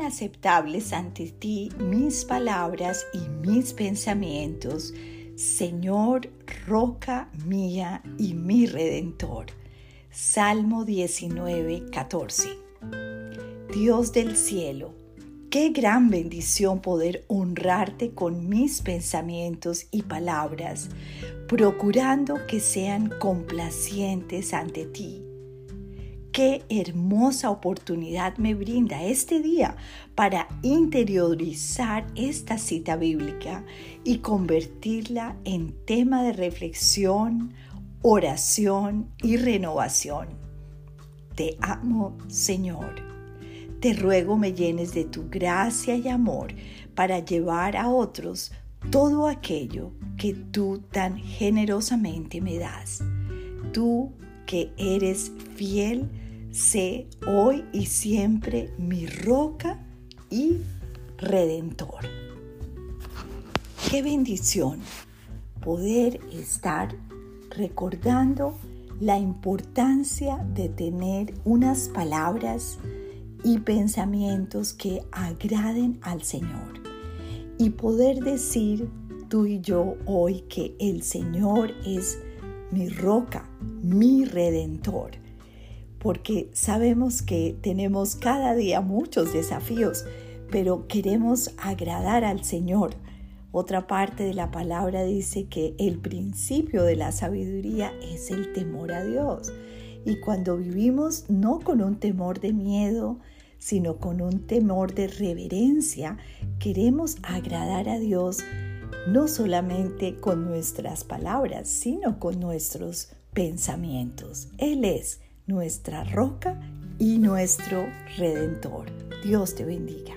aceptables ante ti mis palabras y mis pensamientos, Señor, roca mía y mi redentor. Salmo 19, 14. Dios del cielo, qué gran bendición poder honrarte con mis pensamientos y palabras, procurando que sean complacientes ante ti qué hermosa oportunidad me brinda este día para interiorizar esta cita bíblica y convertirla en tema de reflexión, oración y renovación. Te amo, Señor. Te ruego me llenes de tu gracia y amor para llevar a otros todo aquello que tú tan generosamente me das. Tú que eres fiel sé hoy y siempre mi roca y redentor. Qué bendición poder estar recordando la importancia de tener unas palabras y pensamientos que agraden al Señor y poder decir tú y yo hoy que el Señor es mi roca, mi redentor porque sabemos que tenemos cada día muchos desafíos, pero queremos agradar al Señor. Otra parte de la palabra dice que el principio de la sabiduría es el temor a Dios. Y cuando vivimos no con un temor de miedo, sino con un temor de reverencia, queremos agradar a Dios no solamente con nuestras palabras, sino con nuestros pensamientos. Él es nuestra roca y nuestro redentor. Dios te bendiga.